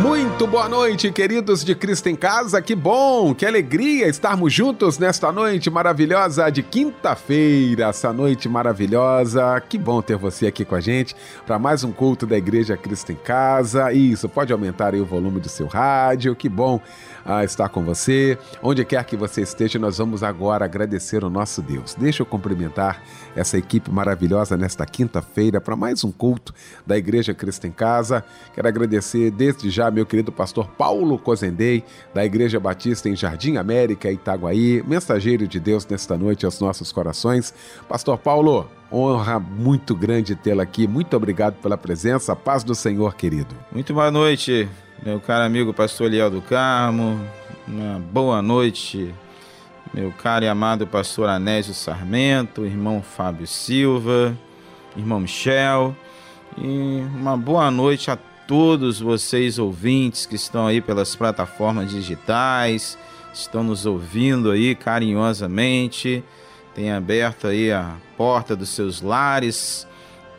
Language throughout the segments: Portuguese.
Muito boa noite, queridos de Cristo em Casa. Que bom, que alegria estarmos juntos nesta noite maravilhosa de quinta-feira. Essa noite maravilhosa. Que bom ter você aqui com a gente para mais um culto da Igreja Cristo em Casa. Isso, pode aumentar aí o volume do seu rádio. Que bom ah, estar com você. Onde quer que você esteja, nós vamos agora agradecer o nosso Deus. Deixa eu cumprimentar essa equipe maravilhosa nesta quinta-feira para mais um culto da Igreja Cristo em Casa. Quero agradecer desde já meu querido pastor Paulo Cozendei, da Igreja Batista em Jardim América, Itaguaí, mensageiro de Deus nesta noite aos nossos corações. Pastor Paulo, honra muito grande tê-lo aqui. Muito obrigado pela presença. Paz do Senhor, querido. Muito boa noite, meu caro amigo pastor Eliel do Carmo, uma boa noite, meu caro e amado pastor Anésio Sarmento, irmão Fábio Silva, irmão Michel, e uma boa noite a todos vocês ouvintes que estão aí pelas plataformas digitais, estão nos ouvindo aí carinhosamente, tem aberto aí a porta dos seus lares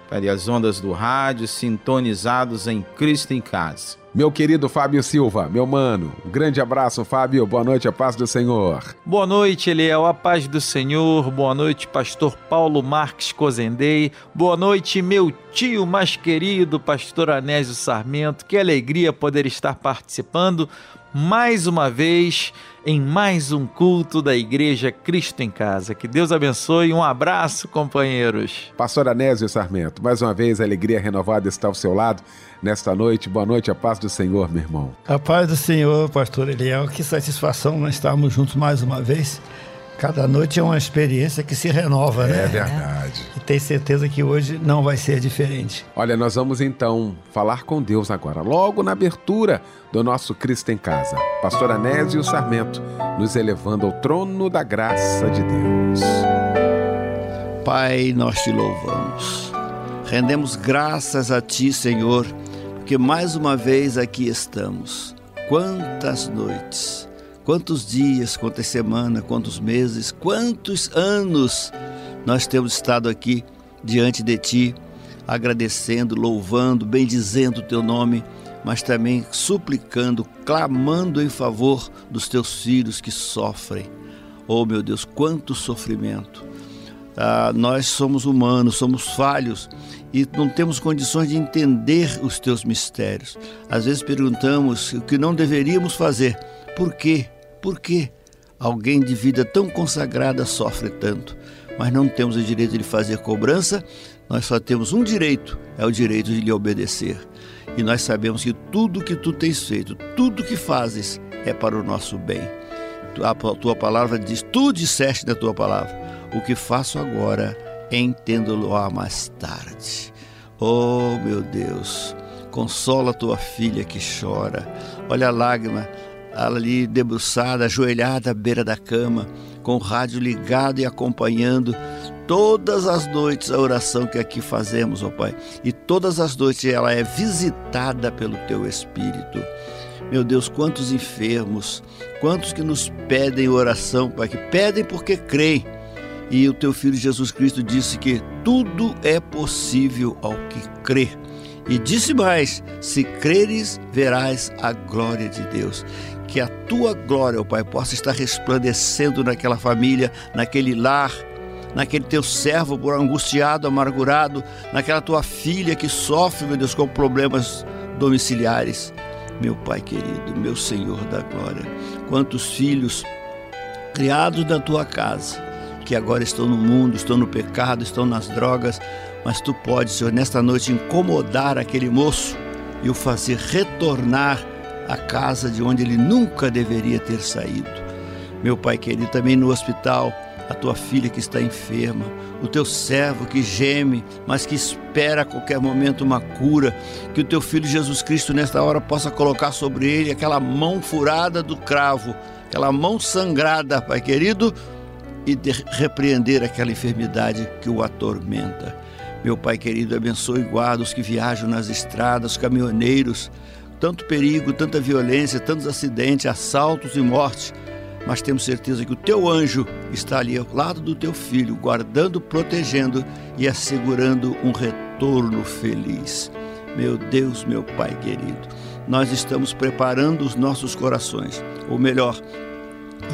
para as ondas do rádio, sintonizados em Cristo em Casa. Meu querido Fábio Silva, meu mano, um grande abraço, Fábio. Boa noite, a paz do Senhor. Boa noite, Eliel, a paz do Senhor. Boa noite, pastor Paulo Marques Cozendei. Boa noite, meu tio mais querido, pastor Anésio Sarmento. Que alegria poder estar participando mais uma vez em mais um culto da Igreja Cristo em Casa. Que Deus abençoe. Um abraço, companheiros. Pastor Anésio Sarmento, mais uma vez a alegria renovada está ao seu lado nesta noite. Boa noite, a paz do Senhor, meu irmão. A paz do Senhor, pastor Eliel. Que satisfação nós estarmos juntos mais uma vez. Cada noite é uma experiência que se renova, é né? É verdade. E tenho certeza que hoje não vai ser diferente. Olha, nós vamos então falar com Deus agora, logo na abertura do nosso Cristo em Casa. Pastor Anésio Sarmento, nos elevando ao trono da graça de Deus. Pai, nós te louvamos. Rendemos graças a ti, Senhor, porque mais uma vez aqui estamos. Quantas noites Quantos dias, quantas semanas, quantos meses, quantos anos nós temos estado aqui diante de Ti, agradecendo, louvando, bendizendo o Teu nome, mas também suplicando, clamando em favor dos Teus filhos que sofrem. Oh meu Deus, quanto sofrimento! Ah, nós somos humanos, somos falhos e não temos condições de entender os Teus mistérios. Às vezes perguntamos o que não deveríamos fazer. Por quê? Por que alguém de vida tão consagrada sofre tanto? Mas não temos o direito de fazer cobrança, nós só temos um direito, é o direito de lhe obedecer. E nós sabemos que tudo que tu tens feito, tudo que fazes é para o nosso bem. A tua palavra diz, tu disseste na tua palavra, o que faço agora, entendo-lo mais tarde. Oh, meu Deus, consola tua filha que chora. Olha a lágrima ali debruçada, ajoelhada à beira da cama, com o rádio ligado e acompanhando todas as noites a oração que aqui fazemos, ó Pai. E todas as noites ela é visitada pelo Teu Espírito. Meu Deus, quantos enfermos, quantos que nos pedem oração, Pai, que pedem porque creem. E o Teu Filho Jesus Cristo disse que tudo é possível ao que crê. E disse mais: se creres, verás a glória de Deus que a tua glória, ó Pai, possa estar resplandecendo naquela família, naquele lar, naquele teu servo angustiado, amargurado, naquela tua filha que sofre, meu Deus, com problemas domiciliares. Meu Pai querido, meu Senhor da glória, quantos filhos criados na tua casa, que agora estão no mundo, estão no pecado, estão nas drogas, mas tu podes, Senhor, nesta noite incomodar aquele moço e o fazer retornar a casa de onde ele nunca deveria ter saído. Meu Pai querido, também no hospital, a tua filha que está enferma, o teu servo que geme, mas que espera a qualquer momento uma cura, que o teu filho Jesus Cristo nesta hora possa colocar sobre ele aquela mão furada do cravo, aquela mão sangrada, Pai querido, e de repreender aquela enfermidade que o atormenta. Meu Pai querido, abençoe guarda os que viajam nas estradas, caminhoneiros, tanto perigo, tanta violência, tantos acidentes, assaltos e mortes. Mas temos certeza que o teu anjo está ali ao lado do teu filho, guardando, protegendo e assegurando um retorno feliz. Meu Deus, meu Pai querido, nós estamos preparando os nossos corações, ou melhor,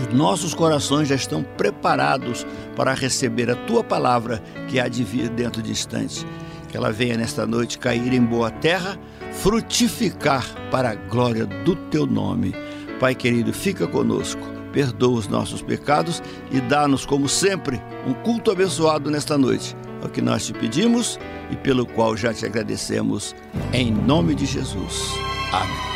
os nossos corações já estão preparados para receber a tua palavra que há de vir dentro de instantes. Que ela venha nesta noite cair em boa terra, frutificar para a glória do teu nome. Pai querido, fica conosco, perdoa os nossos pecados e dá-nos, como sempre, um culto abençoado nesta noite. É o que nós te pedimos e pelo qual já te agradecemos. Em nome de Jesus. Amém.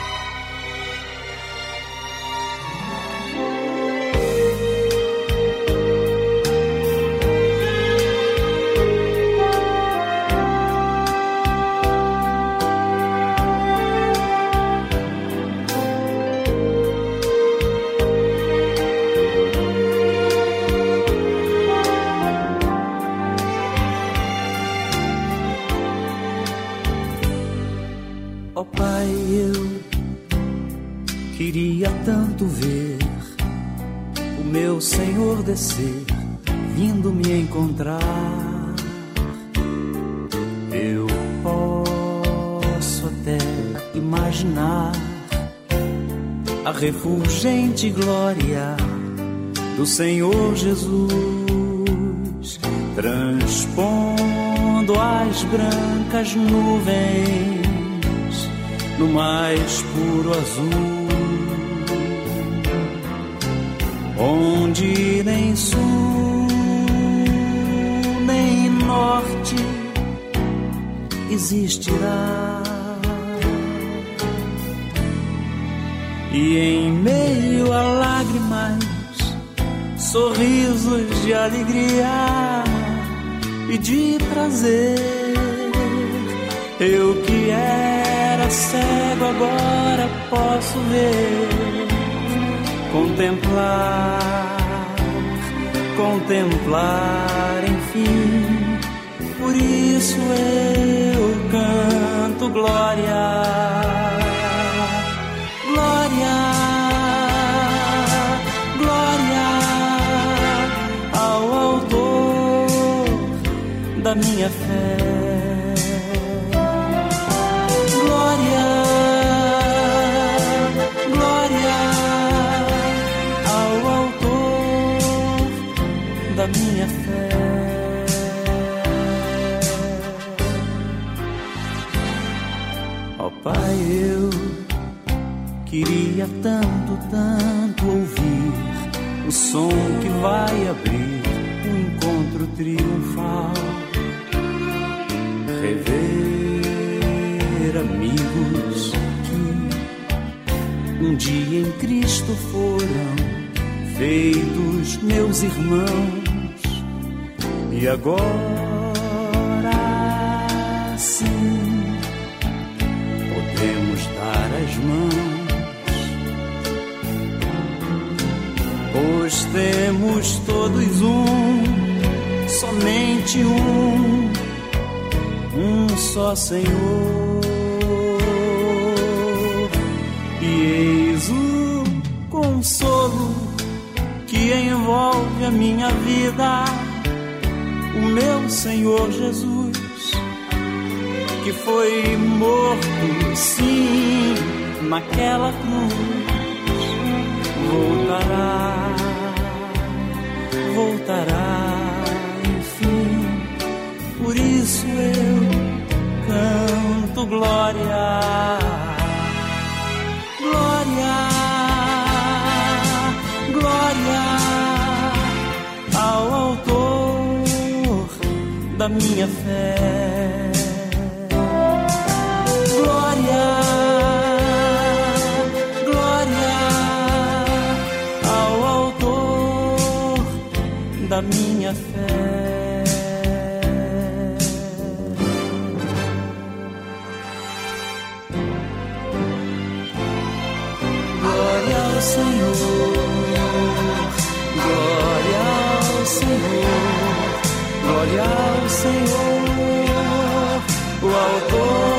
Refulgente glória do Senhor Jesus, transpondo as brancas nuvens no mais puro azul, onde nem sul nem norte existirá de alegria e de prazer. Eu que era cego agora posso ver, contemplar, contemplar, enfim. Por isso eu canto glória da minha fé. Glória, glória ao autor da minha fé. Ó oh, Pai, eu Queria tanto, tanto ouvir o som que vai abrir um encontro triunfal. Rever amigos que um dia em Cristo foram feitos meus irmãos e agora sim podemos dar as mãos pois temos todos um, somente um, um só Senhor. E eis o consolo que envolve a minha vida, o meu Senhor Jesus, que foi morto, sim, naquela cruz voltará, voltará, enfim. Por isso eu canto glória, glória, glória ao autor da minha fé. Glória. da minha glória ao Senhor, o autor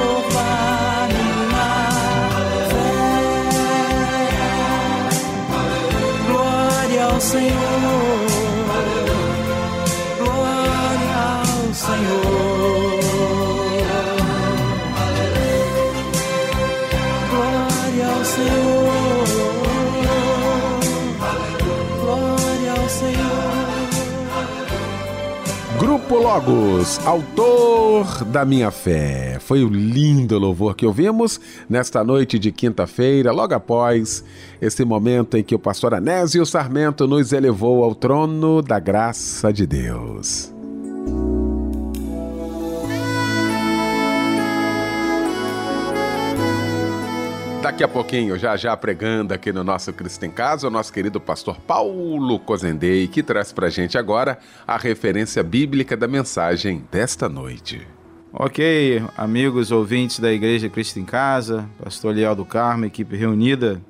Logos, autor da minha fé. Foi o lindo louvor que ouvimos nesta noite de quinta-feira, logo após esse momento em que o pastor Anésio Sarmento nos elevou ao trono da graça de Deus. Daqui a pouquinho, já já pregando aqui no nosso Cristo em Casa, o nosso querido pastor Paulo Cozendei, que traz pra gente agora a referência bíblica da mensagem desta noite. Ok, amigos ouvintes da Igreja Cristo em Casa, Pastor Leal do Carmo, equipe reunida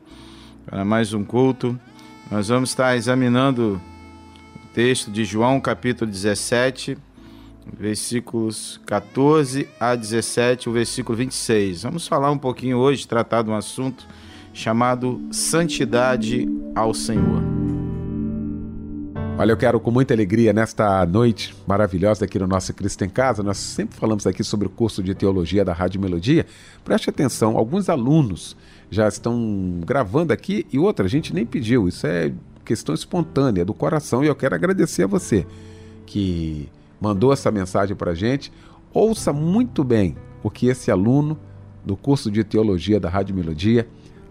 para mais um culto. Nós vamos estar examinando o texto de João, capítulo 17, versículos 14 a 17, o versículo 26. Vamos falar um pouquinho hoje, tratar de um assunto chamado Santidade ao Senhor. Olha, eu quero com muita alegria nesta noite maravilhosa aqui no nosso Cristo em Casa. Nós sempre falamos aqui sobre o curso de teologia da Rádio Melodia. Preste atenção, alguns alunos já estão gravando aqui e outra, a gente nem pediu. Isso é questão espontânea do coração e eu quero agradecer a você que mandou essa mensagem para a gente. Ouça muito bem o que esse aluno do curso de teologia da Rádio Melodia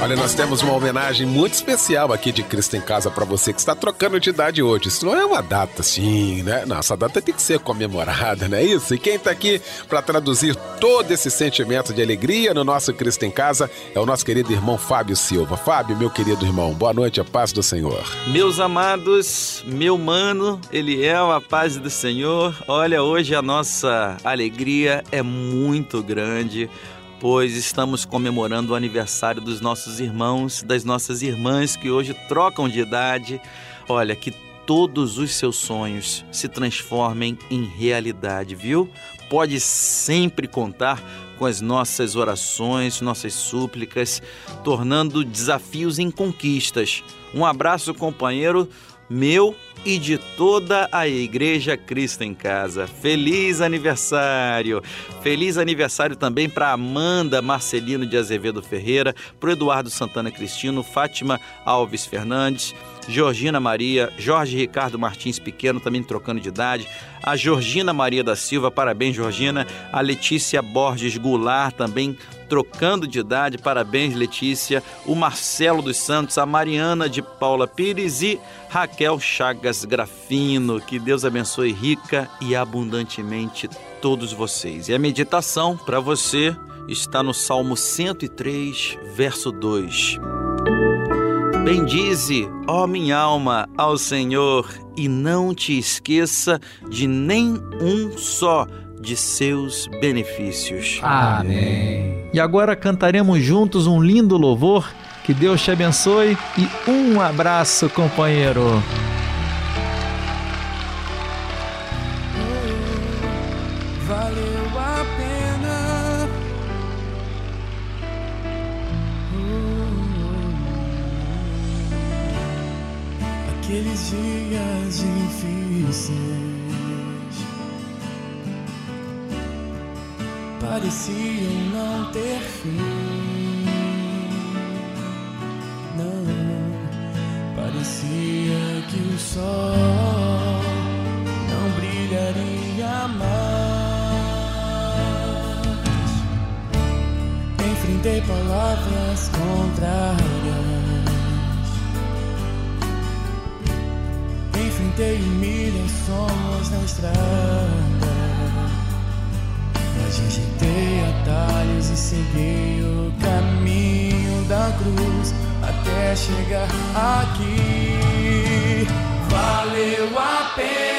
Olha, nós temos uma homenagem muito especial aqui de Cristo em Casa para você que está trocando de idade hoje. Isso não é uma data assim, né? Não, essa data tem que ser comemorada, não é isso? E quem está aqui para traduzir todo esse sentimento de alegria no nosso Cristo em Casa é o nosso querido irmão Fábio Silva. Fábio, meu querido irmão, boa noite, a paz do Senhor. Meus amados, meu mano, Eliel, a paz do Senhor. Olha, hoje a nossa alegria é muito grande pois estamos comemorando o aniversário dos nossos irmãos, das nossas irmãs que hoje trocam de idade. Olha, que todos os seus sonhos se transformem em realidade, viu? Pode sempre contar com as nossas orações, nossas súplicas, tornando desafios em conquistas. Um abraço, companheiro meu e de toda a Igreja Cristo em Casa. Feliz aniversário! Feliz aniversário também para Amanda Marcelino de Azevedo Ferreira, para Eduardo Santana Cristino, Fátima Alves Fernandes, Georgina Maria, Jorge Ricardo Martins Pequeno, também trocando de idade, a Georgina Maria da Silva, parabéns Georgina, a Letícia Borges Goulart também trocando de idade, parabéns Letícia, o Marcelo dos Santos, a Mariana de Paula Pires e Raquel Chagas Grafino, que Deus abençoe rica e abundantemente todos vocês. E a meditação para você está no Salmo 103, verso 2. Bendize, ó minha alma, ao Senhor, e não te esqueça de nem um só de seus benefícios. Amém. E agora cantaremos juntos um lindo louvor. Que Deus te abençoe e um abraço, companheiro. Palavras contrárias. Enfrentei humilhações na estrada. Mas rejeitei atalhos e segui o caminho da cruz até chegar aqui. Valeu a pena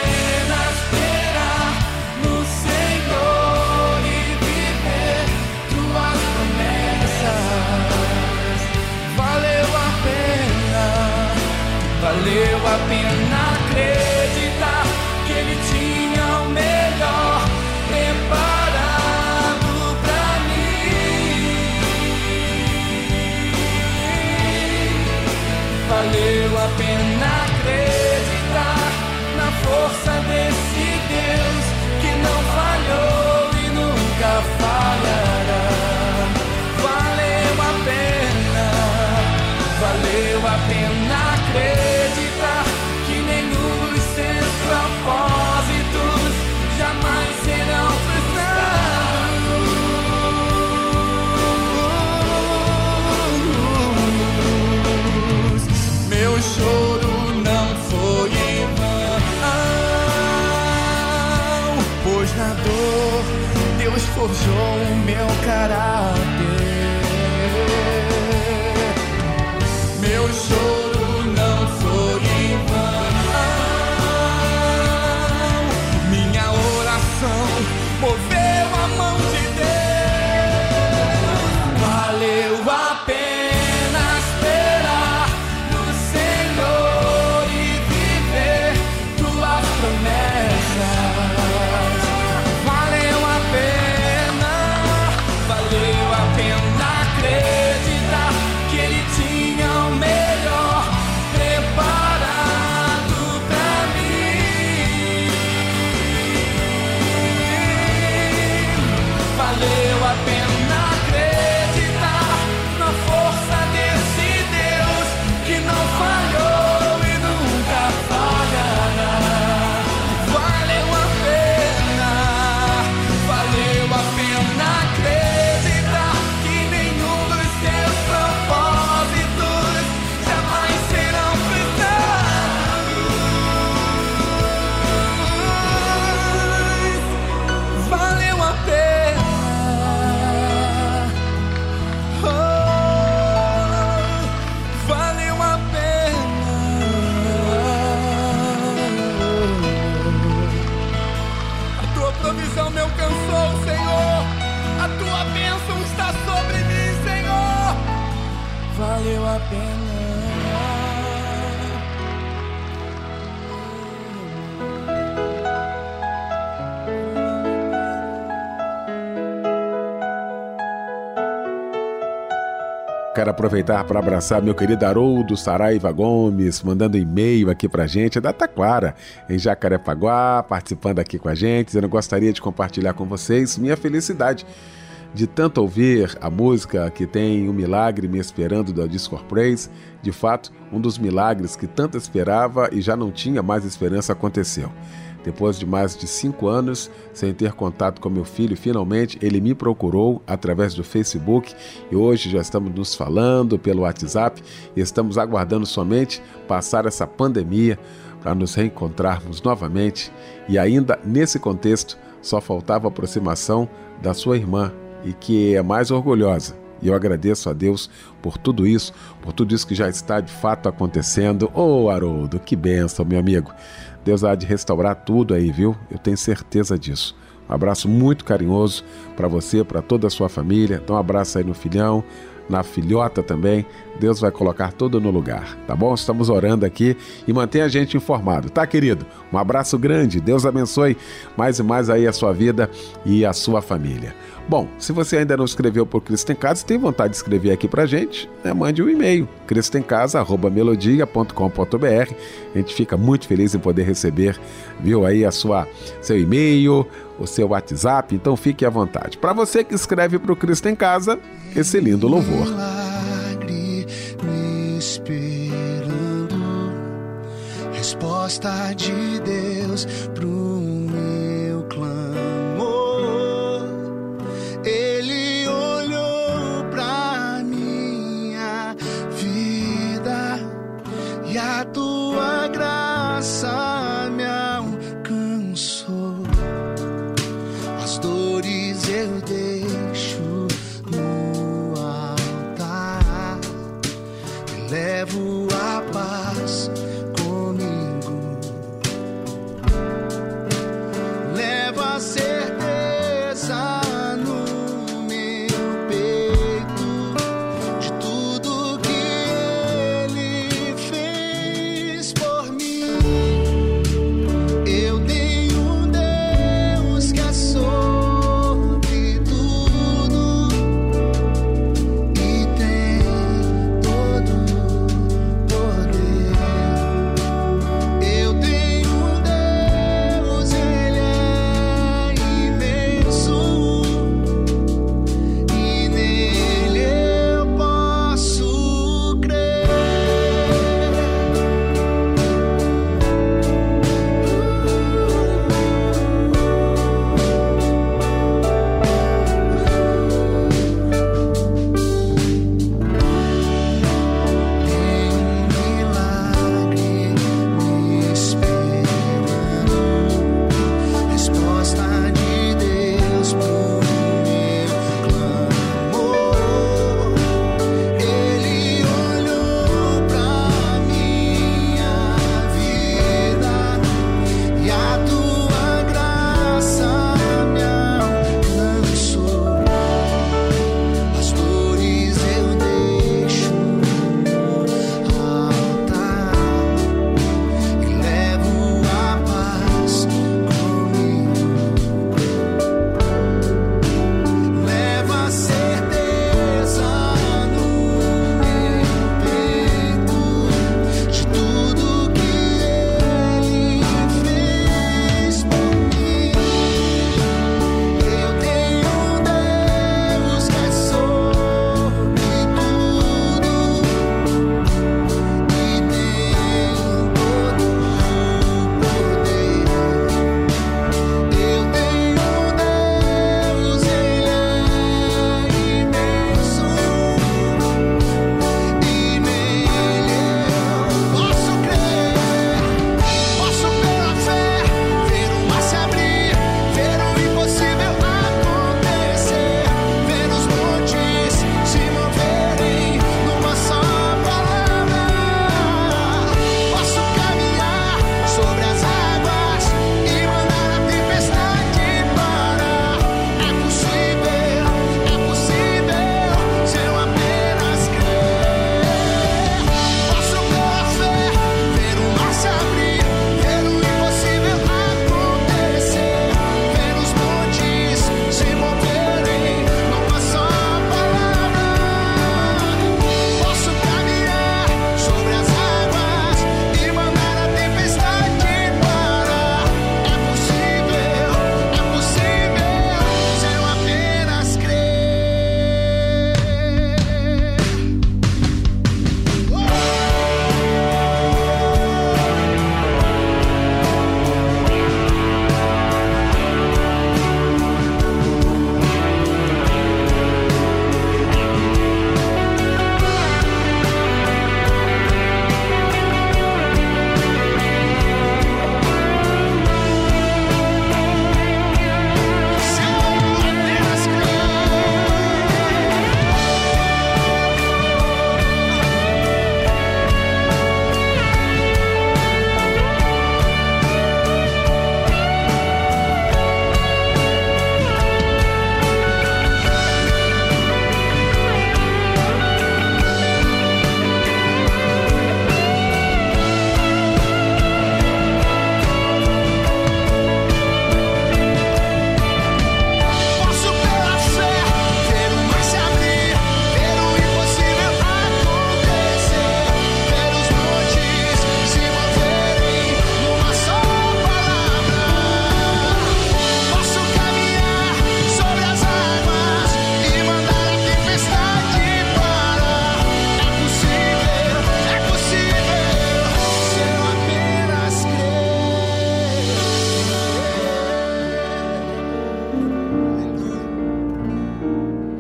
valeu a pena acreditar que Ele tinha o melhor preparado pra mim. Valeu a pena acreditar na força desse Deus que não falhou e nunca falhará. Valeu a pena, valeu a pena forjou o meu caráter. Meu choro Quero aproveitar para abraçar meu querido Haroldo Saraiva Gomes, mandando e-mail aqui pra gente, é da Taquara, em Jacarepaguá, participando aqui com a gente. Eu gostaria de compartilhar com vocês minha felicidade de tanto ouvir a música que tem um milagre me esperando da Discord Praise. De fato, um dos milagres que tanto esperava e já não tinha mais esperança aconteceu. Depois de mais de cinco anos sem ter contato com meu filho, finalmente ele me procurou através do Facebook e hoje já estamos nos falando pelo WhatsApp e estamos aguardando somente passar essa pandemia para nos reencontrarmos novamente. E ainda nesse contexto, só faltava a aproximação da sua irmã e que é mais orgulhosa. E eu agradeço a Deus por tudo isso, por tudo isso que já está de fato acontecendo. Ô oh, Haroldo, que benção, meu amigo. Deus há de restaurar tudo aí, viu? Eu tenho certeza disso. Um abraço muito carinhoso para você, para toda a sua família. Então, um abraço aí no filhão, na filhota também. Deus vai colocar tudo no lugar, tá bom? Estamos orando aqui e mantém a gente informado, tá, querido? Um abraço grande. Deus abençoe mais e mais aí a sua vida e a sua família. Bom, se você ainda não escreveu por Cristo em Casa, tem vontade de escrever aqui pra gente, né? mande um e-mail, cristoemcasa.melodia.com.br. A gente fica muito feliz em poder receber, viu, aí a sua seu e-mail, o seu WhatsApp, então fique à vontade. Para você que escreve para o Cristo em Casa, esse lindo louvor. Milagre me esperando, resposta de Deus pro meu clamor. Ele olhou pra minha vida e a tua graça.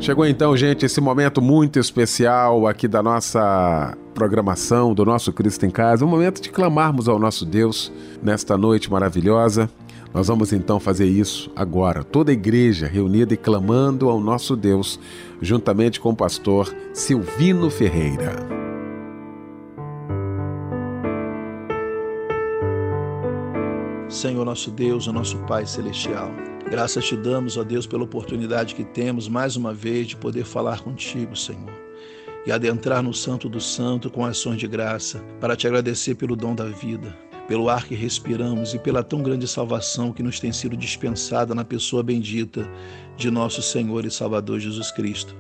Chegou então, gente, esse momento muito especial aqui da nossa programação, do nosso Cristo em Casa, um momento de clamarmos ao nosso Deus nesta noite maravilhosa. Nós vamos então fazer isso agora, toda a igreja reunida e clamando ao nosso Deus, juntamente com o pastor Silvino Ferreira. Senhor nosso Deus, o nosso Pai celestial. Graças te damos, ó Deus, pela oportunidade que temos mais uma vez de poder falar contigo, Senhor. E adentrar no Santo do Santo com ações de graça, para te agradecer pelo dom da vida, pelo ar que respiramos e pela tão grande salvação que nos tem sido dispensada na pessoa bendita de nosso Senhor e Salvador Jesus Cristo.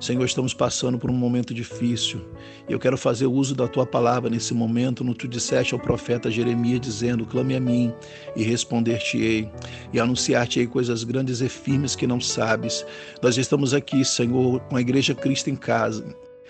Senhor, estamos passando por um momento difícil e eu quero fazer uso da tua palavra nesse momento, no tu disseste ao profeta Jeremias, dizendo: Clame a mim e responder-te-ei, e anunciar-te-ei coisas grandes e firmes que não sabes. Nós estamos aqui, Senhor, com a Igreja Cristo em casa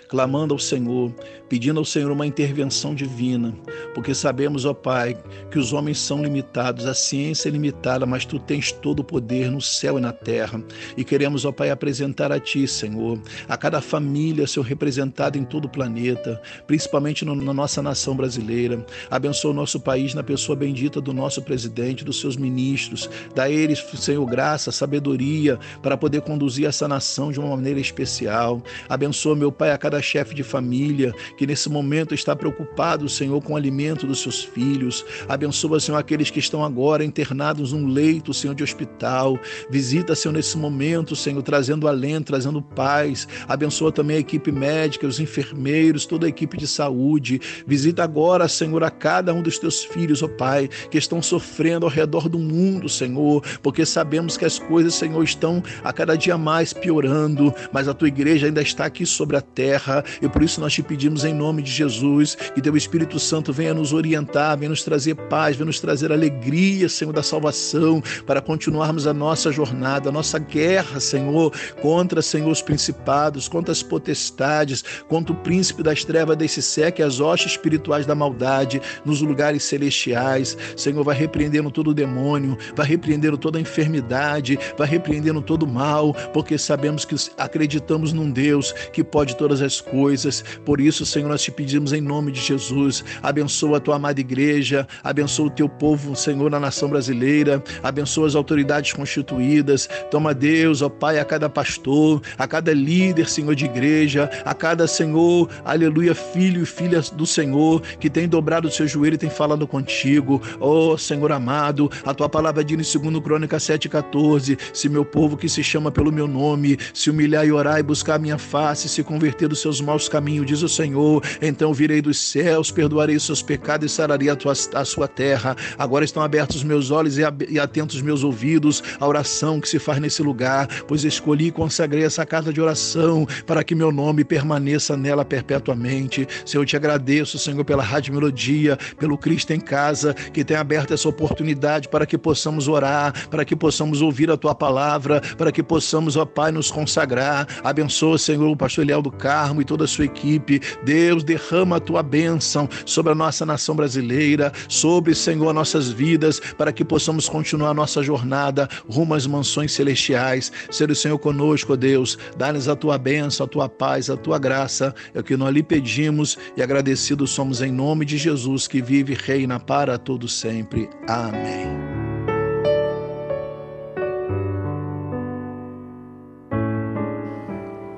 clamando ao Senhor, pedindo ao Senhor uma intervenção divina, porque sabemos, ó Pai, que os homens são limitados, a ciência é limitada, mas tu tens todo o poder no céu e na terra. E queremos, ó Pai, apresentar a Ti, Senhor, a cada família, Senhor, representada em todo o planeta, principalmente no, na nossa nação brasileira. Abençoa o nosso país na pessoa bendita do nosso presidente, dos seus ministros. Dá a eles, Senhor, graça, sabedoria para poder conduzir essa nação de uma maneira especial. Abençoa, meu Pai, a cada chefe de família que nesse momento está preocupado, Senhor, com o alimento dos seus filhos. Abençoa, Senhor, aqueles que estão agora internados num leito, Senhor, de hospital. Visita, Senhor, nesse momento, Senhor, trazendo alento, trazendo paz. Abençoa também a equipe médica, os enfermeiros, toda a equipe de saúde. Visita agora, Senhor, a cada um dos teus filhos, ó oh Pai, que estão sofrendo ao redor do mundo, Senhor, porque sabemos que as coisas, Senhor, estão a cada dia mais piorando, mas a tua igreja ainda está aqui sobre a terra terra. E por isso nós te pedimos em nome de Jesus que teu Espírito Santo venha nos orientar, venha nos trazer paz, venha nos trazer alegria, Senhor, da salvação, para continuarmos a nossa jornada, a nossa guerra, Senhor, contra, Senhor, os principados, contra as potestades, contra o príncipe das trevas desse século as hostes espirituais da maldade nos lugares celestiais. Senhor, vai repreendendo todo o demônio, vai repreendendo toda a enfermidade, vai repreendendo todo o mal, porque sabemos que acreditamos num Deus que pode todas as coisas. Por isso, Senhor, nós te pedimos em nome de Jesus, abençoa a tua amada igreja, abençoa o teu povo, Senhor, na nação brasileira, abençoa as autoridades constituídas. Toma Deus, ó Pai, a cada pastor, a cada líder, Senhor, de igreja, a cada Senhor, aleluia, filho e filha do Senhor, que tem dobrado o seu joelho e tem falado contigo. Ó Senhor amado, a tua palavra diz em 2 Crônica 7,14: Se meu povo que se chama pelo meu nome se humilhar e orar e buscar a minha face, se converter dos seus maus caminhos, diz o Senhor. Então virei dos céus, perdoarei os seus pecados e sararei a, tua, a sua terra. Agora estão abertos os meus olhos e atentos os meus ouvidos à oração que se faz nesse lugar, pois escolhi e consagrei essa carta de oração para que meu nome permaneça nela perpetuamente. Senhor, eu te agradeço, Senhor, pela Rádio Melodia, pelo Cristo em Casa, que tem aberto essa oportunidade para que possamos orar, para que possamos ouvir a tua palavra, para que possamos, ó Pai, nos consagrar. Abençoa, Senhor, o pastor Eliel do Carmo E toda a sua equipe. Deus, derrama a tua bênção sobre a nossa nação brasileira, sobre, Senhor, nossas vidas, para que possamos continuar nossa jornada rumo às mansões celestiais. Ser o Senhor conosco, Deus. Dá-nos a tua bênção, a tua paz, a tua graça. É o que nós lhe pedimos e agradecidos somos em nome de Jesus, que vive e reina para todo sempre. Amém.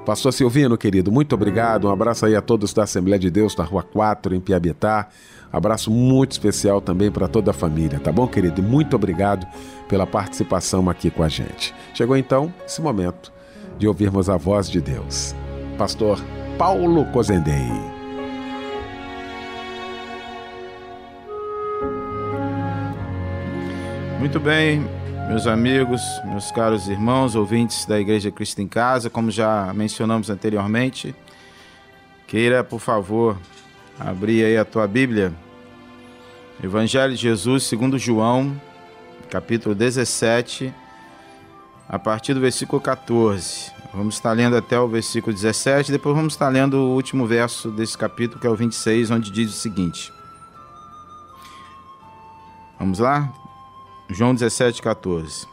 Pastor Silvino, querido, muito obrigado. Um abraço aí a todos da Assembleia de Deus na Rua 4, em Piabetá. Abraço muito especial também para toda a família, tá bom, querido? Muito obrigado pela participação aqui com a gente. Chegou então esse momento de ouvirmos a voz de Deus. Pastor Paulo Cozendei. Muito bem, meus amigos, meus caros irmãos, ouvintes da Igreja Cristo em Casa, como já mencionamos anteriormente, queira, por favor, abrir aí a tua Bíblia. Evangelho de Jesus, segundo João, capítulo 17, a partir do versículo 14. Vamos estar lendo até o versículo 17, depois vamos estar lendo o último verso desse capítulo, que é o 26, onde diz o seguinte. Vamos lá? João 17, 14.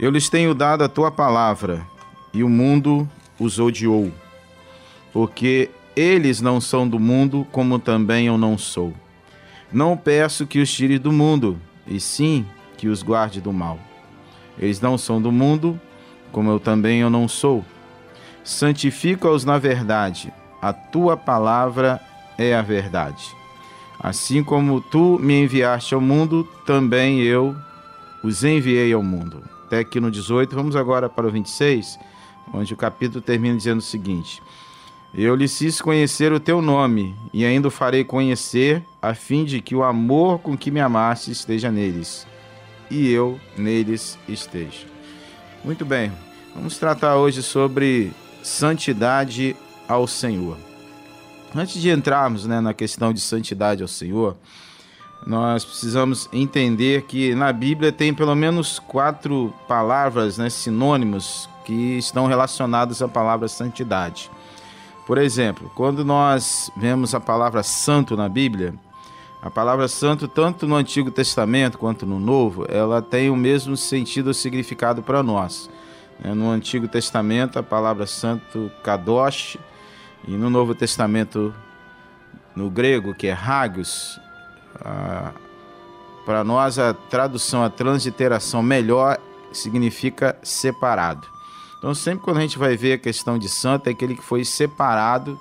Eu lhes tenho dado a tua palavra, e o mundo os odiou, porque eles não são do mundo, como também eu não sou. Não peço que os tire do mundo, e sim que os guarde do mal. Eles não são do mundo, como eu também eu não sou. Santifica-os na verdade, a tua palavra é a verdade. Assim como tu me enviaste ao mundo, também eu os enviei ao mundo. Até aqui no 18, vamos agora para o 26, onde o capítulo termina dizendo o seguinte: Eu lhes fiz conhecer o teu nome, e ainda o farei conhecer, a fim de que o amor com que me amaste esteja neles, e eu neles esteja. Muito bem, vamos tratar hoje sobre santidade ao Senhor. Antes de entrarmos né, na questão de santidade ao Senhor, nós precisamos entender que na Bíblia tem pelo menos quatro palavras, né, sinônimos, que estão relacionados à palavra santidade. Por exemplo, quando nós vemos a palavra santo na Bíblia, a palavra santo, tanto no Antigo Testamento quanto no Novo, ela tem o mesmo sentido ou significado para nós. Né. No Antigo Testamento, a palavra santo, kadosh, e no Novo Testamento, no grego, que é hagios, para nós, a tradução, a transliteração melhor significa separado. Então, sempre quando a gente vai ver a questão de santo, é aquele que foi separado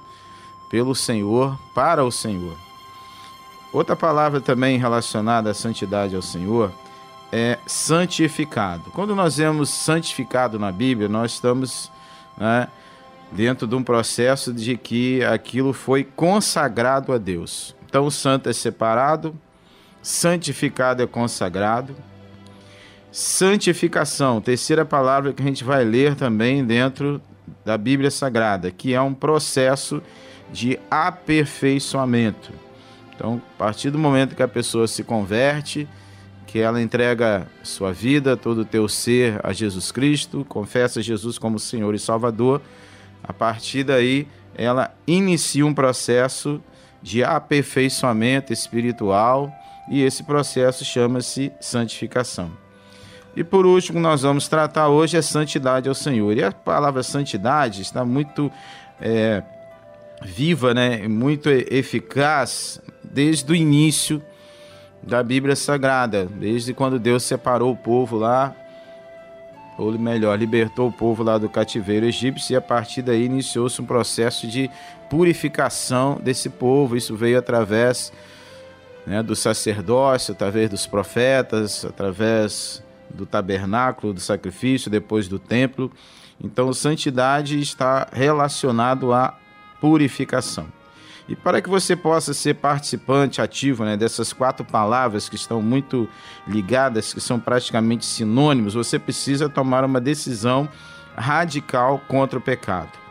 pelo Senhor para o Senhor. Outra palavra também relacionada à santidade ao Senhor é santificado. Quando nós vemos santificado na Bíblia, nós estamos né, dentro de um processo de que aquilo foi consagrado a Deus. Então o santo é separado, santificado é consagrado. Santificação, terceira palavra que a gente vai ler também dentro da Bíblia Sagrada, que é um processo de aperfeiçoamento. Então, a partir do momento que a pessoa se converte, que ela entrega sua vida, todo o teu ser a Jesus Cristo, confessa Jesus como Senhor e Salvador, a partir daí ela inicia um processo de aperfeiçoamento espiritual e esse processo chama-se santificação. E por último, nós vamos tratar hoje a santidade ao Senhor. E a palavra santidade está muito é, viva, né? muito eficaz desde o início da Bíblia Sagrada, desde quando Deus separou o povo lá, ou melhor, libertou o povo lá do cativeiro egípcio, e a partir daí iniciou-se um processo de purificação desse povo. Isso veio através né, do sacerdócio, através dos profetas, através do tabernáculo, do sacrifício, depois do templo. Então, santidade está relacionado à purificação. E para que você possa ser participante ativo né, dessas quatro palavras que estão muito ligadas, que são praticamente sinônimos, você precisa tomar uma decisão radical contra o pecado.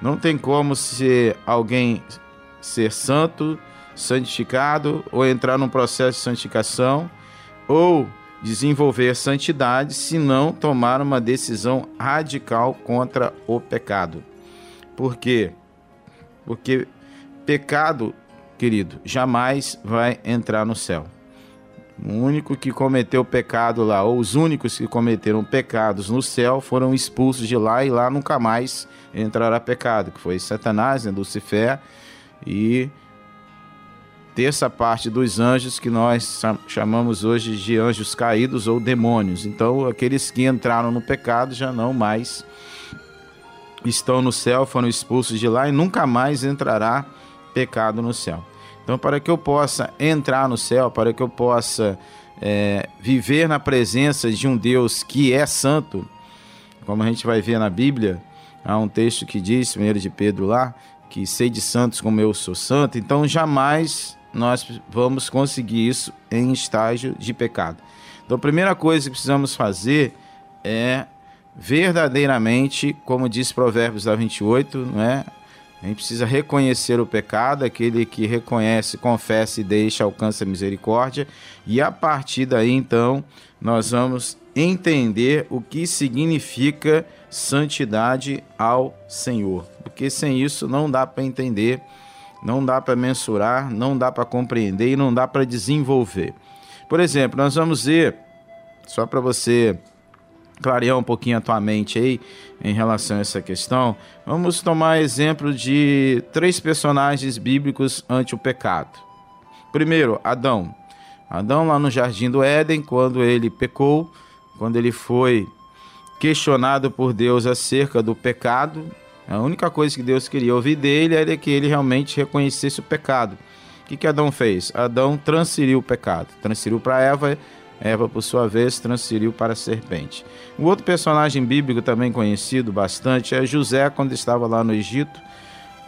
Não tem como ser alguém ser santo, santificado, ou entrar num processo de santificação, ou desenvolver santidade se não tomar uma decisão radical contra o pecado. Por quê? Porque pecado, querido, jamais vai entrar no céu. O único que cometeu pecado lá, ou os únicos que cometeram pecados no céu, foram expulsos de lá e lá nunca mais entrará pecado, que foi Satanás, né, Lucifer, e terça parte dos anjos que nós chamamos hoje de anjos caídos ou demônios. Então, aqueles que entraram no pecado já não mais estão no céu, foram expulsos de lá e nunca mais entrará pecado no céu. Então, para que eu possa entrar no céu, para que eu possa é, viver na presença de um Deus que é santo, como a gente vai ver na Bíblia, há um texto que diz, primeiro de Pedro lá, que sei de santos como eu sou santo, então jamais nós vamos conseguir isso em estágio de pecado. Então, a primeira coisa que precisamos fazer é verdadeiramente, como diz Provérbios da 28, não é? A gente precisa reconhecer o pecado, aquele que reconhece, confessa e deixa alcança a misericórdia, e a partir daí então nós vamos entender o que significa santidade ao Senhor. Porque sem isso não dá para entender, não dá para mensurar, não dá para compreender e não dá para desenvolver. Por exemplo, nós vamos ver, só para você clarear um pouquinho a tua mente aí em relação a essa questão, vamos tomar exemplo de três personagens bíblicos ante o pecado. Primeiro, Adão. Adão lá no jardim do Éden, quando ele pecou, quando ele foi questionado por Deus acerca do pecado, a única coisa que Deus queria ouvir dele era que ele realmente reconhecesse o pecado. O que, que Adão fez? Adão transferiu o pecado, transferiu para Eva Eva, por sua vez, transferiu para a serpente. Um outro personagem bíblico também conhecido bastante é José, quando estava lá no Egito,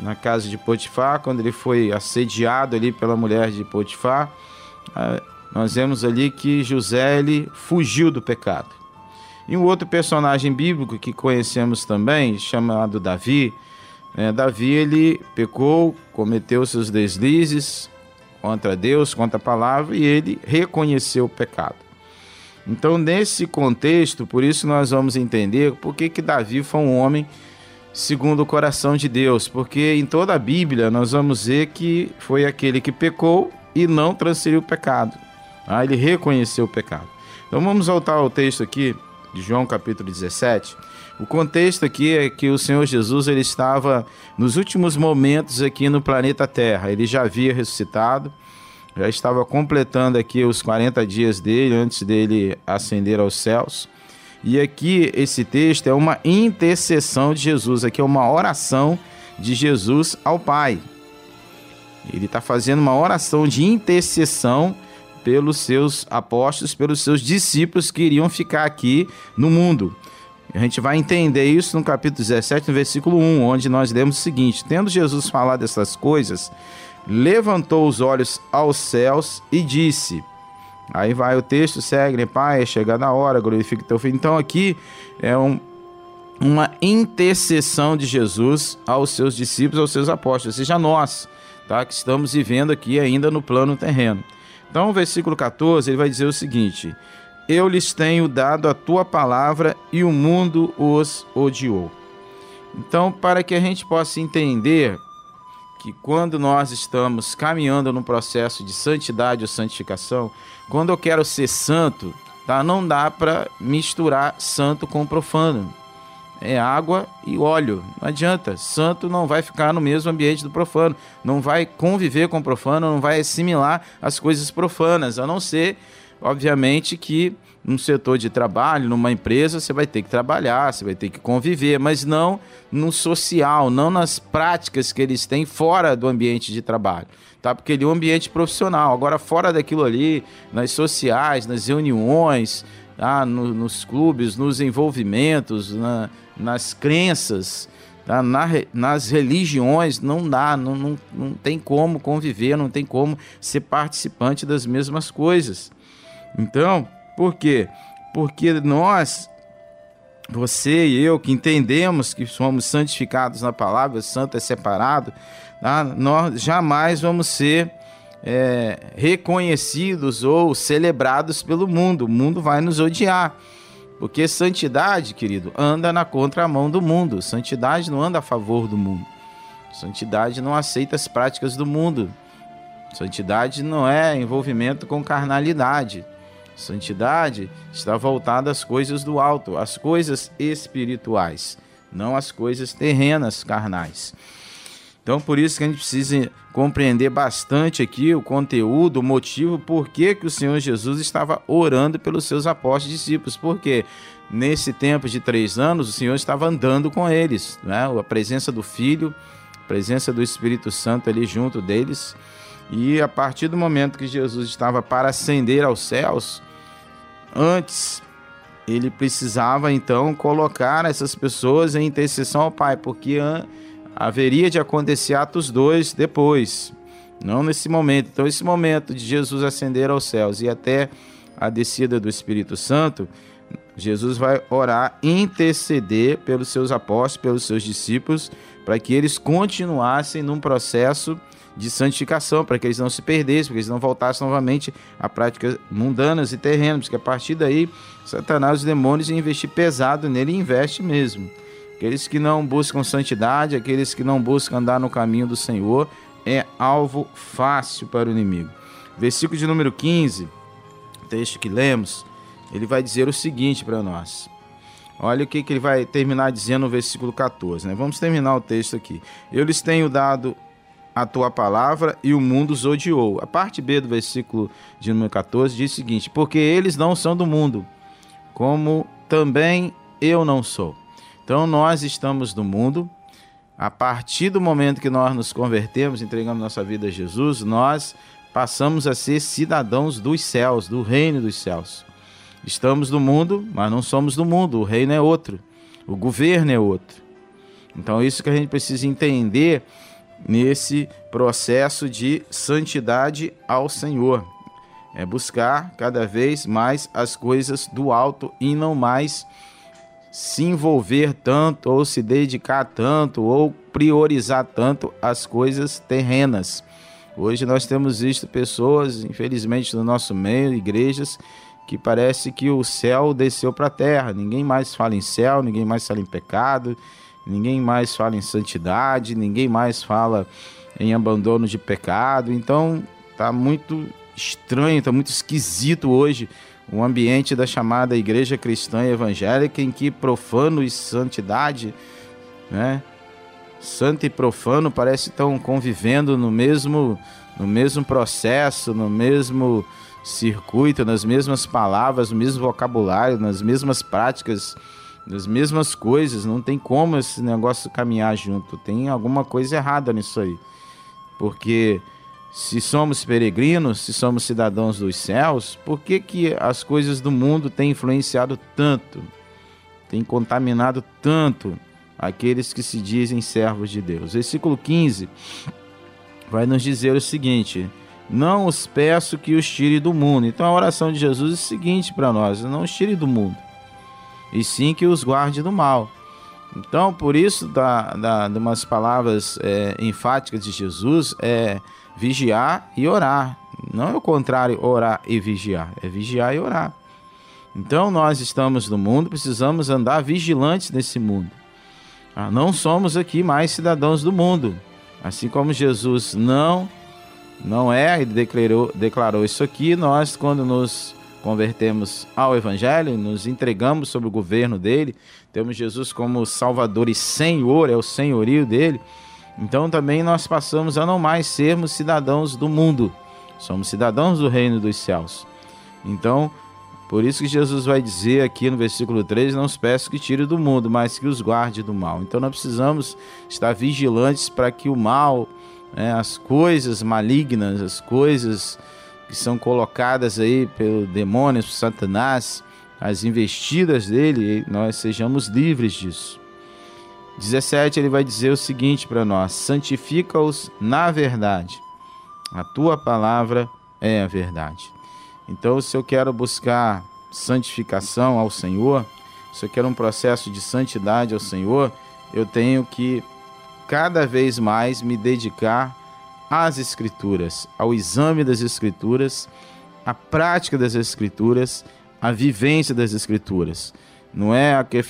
na casa de Potifar, quando ele foi assediado ali pela mulher de Potifar. Nós vemos ali que José ele fugiu do pecado. E um outro personagem bíblico que conhecemos também, chamado Davi, é, Davi ele pecou, cometeu seus deslizes contra Deus, contra a palavra, e ele reconheceu o pecado. Então, nesse contexto, por isso nós vamos entender por que, que Davi foi um homem segundo o coração de Deus, porque em toda a Bíblia nós vamos ver que foi aquele que pecou e não transferiu o pecado. Ah, ele reconheceu o pecado. Então vamos voltar ao texto aqui de João capítulo 17. O contexto aqui é que o Senhor Jesus ele estava nos últimos momentos aqui no planeta Terra. Ele já havia ressuscitado, já estava completando aqui os 40 dias dele antes dele ascender aos céus. E aqui esse texto é uma intercessão de Jesus, aqui é uma oração de Jesus ao Pai. Ele está fazendo uma oração de intercessão pelos seus apóstolos, pelos seus discípulos que iriam ficar aqui no mundo. A gente vai entender isso no capítulo 17, no versículo 1, onde nós lemos o seguinte: Tendo Jesus falado essas coisas, levantou os olhos aos céus e disse. Aí vai o texto, segue, né? Pai, é chegada a hora, glorifique teu filho. Então aqui é um, uma intercessão de Jesus aos seus discípulos, aos seus apóstolos, ou seja, nós, tá? Que estamos vivendo aqui ainda no plano terreno. Então, o versículo 14, ele vai dizer o seguinte: Eu lhes tenho dado a tua palavra e o mundo os odiou. Então, para que a gente possa entender que quando nós estamos caminhando no processo de santidade ou santificação, quando eu quero ser santo, tá? não dá para misturar santo com profano. É água e óleo. Não adianta. Santo não vai ficar no mesmo ambiente do profano. Não vai conviver com o profano, não vai assimilar as coisas profanas, a não ser, obviamente, que num setor de trabalho, numa empresa, você vai ter que trabalhar, você vai ter que conviver, mas não no social, não nas práticas que eles têm fora do ambiente de trabalho, tá? Porque ele é um ambiente profissional. Agora, fora daquilo ali, nas sociais, nas reuniões, tá? No, nos clubes, nos envolvimentos, na, nas crenças, tá? Na, nas religiões, não dá, não, não, não tem como conviver, não tem como ser participante das mesmas coisas. Então, por quê? Porque nós, você e eu, que entendemos que somos santificados na palavra, santo é separado, tá? nós jamais vamos ser é, reconhecidos ou celebrados pelo mundo. O mundo vai nos odiar. Porque santidade, querido, anda na contramão do mundo. Santidade não anda a favor do mundo. Santidade não aceita as práticas do mundo. Santidade não é envolvimento com carnalidade. Santidade está voltada às coisas do alto, às coisas espirituais, não às coisas terrenas, carnais. Então, por isso que a gente precisa compreender bastante aqui o conteúdo, o motivo, por que, que o Senhor Jesus estava orando pelos seus apóstolos e discípulos. Porque nesse tempo de três anos, o Senhor estava andando com eles, né? a presença do Filho, a presença do Espírito Santo ali junto deles. E a partir do momento que Jesus estava para ascender aos céus, antes ele precisava então colocar essas pessoas em intercessão ao Pai, porque haveria de acontecer Atos 2 depois, não nesse momento. Então, esse momento de Jesus ascender aos céus e até a descida do Espírito Santo, Jesus vai orar, interceder pelos seus apóstolos, pelos seus discípulos, para que eles continuassem num processo de santificação, para que eles não se perdessem, para que eles não voltassem novamente a práticas mundanas e terrenas, porque a partir daí, Satanás e os demônios iam investir pesado nele e investe mesmo. Aqueles que não buscam santidade, aqueles que não buscam andar no caminho do Senhor, é alvo fácil para o inimigo. Versículo de número 15, texto que lemos, ele vai dizer o seguinte para nós: Olha o que, que ele vai terminar dizendo no versículo 14. Né? Vamos terminar o texto aqui. Eu lhes tenho dado a tua palavra e o mundo os odiou. A parte B do versículo de número 14 diz o seguinte: Porque eles não são do mundo, como também eu não sou. Então nós estamos do mundo. A partir do momento que nós nos convertemos, entregamos nossa vida a Jesus, nós passamos a ser cidadãos dos céus, do reino dos céus. Estamos do mundo, mas não somos do mundo. O reino é outro. O governo é outro. Então, é isso que a gente precisa entender nesse processo de santidade ao Senhor. É buscar cada vez mais as coisas do alto e não mais se envolver tanto ou se dedicar tanto ou priorizar tanto as coisas terrenas. Hoje nós temos visto pessoas, infelizmente, no nosso meio, igrejas, que parece que o céu desceu para a terra. Ninguém mais fala em céu, ninguém mais fala em pecado, ninguém mais fala em santidade, ninguém mais fala em abandono de pecado. Então tá muito estranho, tá muito esquisito hoje o ambiente da chamada igreja cristã evangélica em que profano e santidade, né? Santo e profano parece estão convivendo no mesmo no mesmo processo, no mesmo circuito, nas mesmas palavras, no mesmo vocabulário, nas mesmas práticas, nas mesmas coisas. Não tem como esse negócio caminhar junto. Tem alguma coisa errada nisso aí. Porque se somos peregrinos, se somos cidadãos dos céus, por que, que as coisas do mundo têm influenciado tanto, têm contaminado tanto aqueles que se dizem servos de Deus? Versículo 15 vai nos dizer o seguinte: não os peço que os tire do mundo. Então a oração de Jesus é o seguinte para nós: não os tire do mundo, e sim que os guarde do mal. Então, por isso, da, da, de umas palavras é, enfáticas de Jesus é vigiar e orar. Não é o contrário, orar e vigiar, é vigiar e orar. Então, nós estamos no mundo, precisamos andar vigilantes nesse mundo. Ah, não somos aqui mais cidadãos do mundo. Assim como Jesus não não é, ele declarou, declarou isso aqui. Nós, quando nos convertemos ao Evangelho, nos entregamos sob o governo dele, temos Jesus como Salvador e Senhor, é o senhorio dele. Então também nós passamos a não mais sermos cidadãos do mundo, somos cidadãos do reino dos céus. Então, por isso que Jesus vai dizer aqui no versículo 3: Não os peço que tire do mundo, mas que os guarde do mal. Então nós precisamos estar vigilantes para que o mal né, as coisas malignas, as coisas que são colocadas aí pelo demônio, por Satanás, as investidas dele, nós sejamos livres disso. 17 ele vai dizer o seguinte para nós: santifica-os na verdade. A tua palavra é a verdade. Então, se eu quero buscar santificação ao Senhor, se eu quero um processo de santidade ao Senhor, eu tenho que cada vez mais me dedicar às Escrituras, ao exame das Escrituras, à prática das Escrituras, à vivência das Escrituras. Não é o que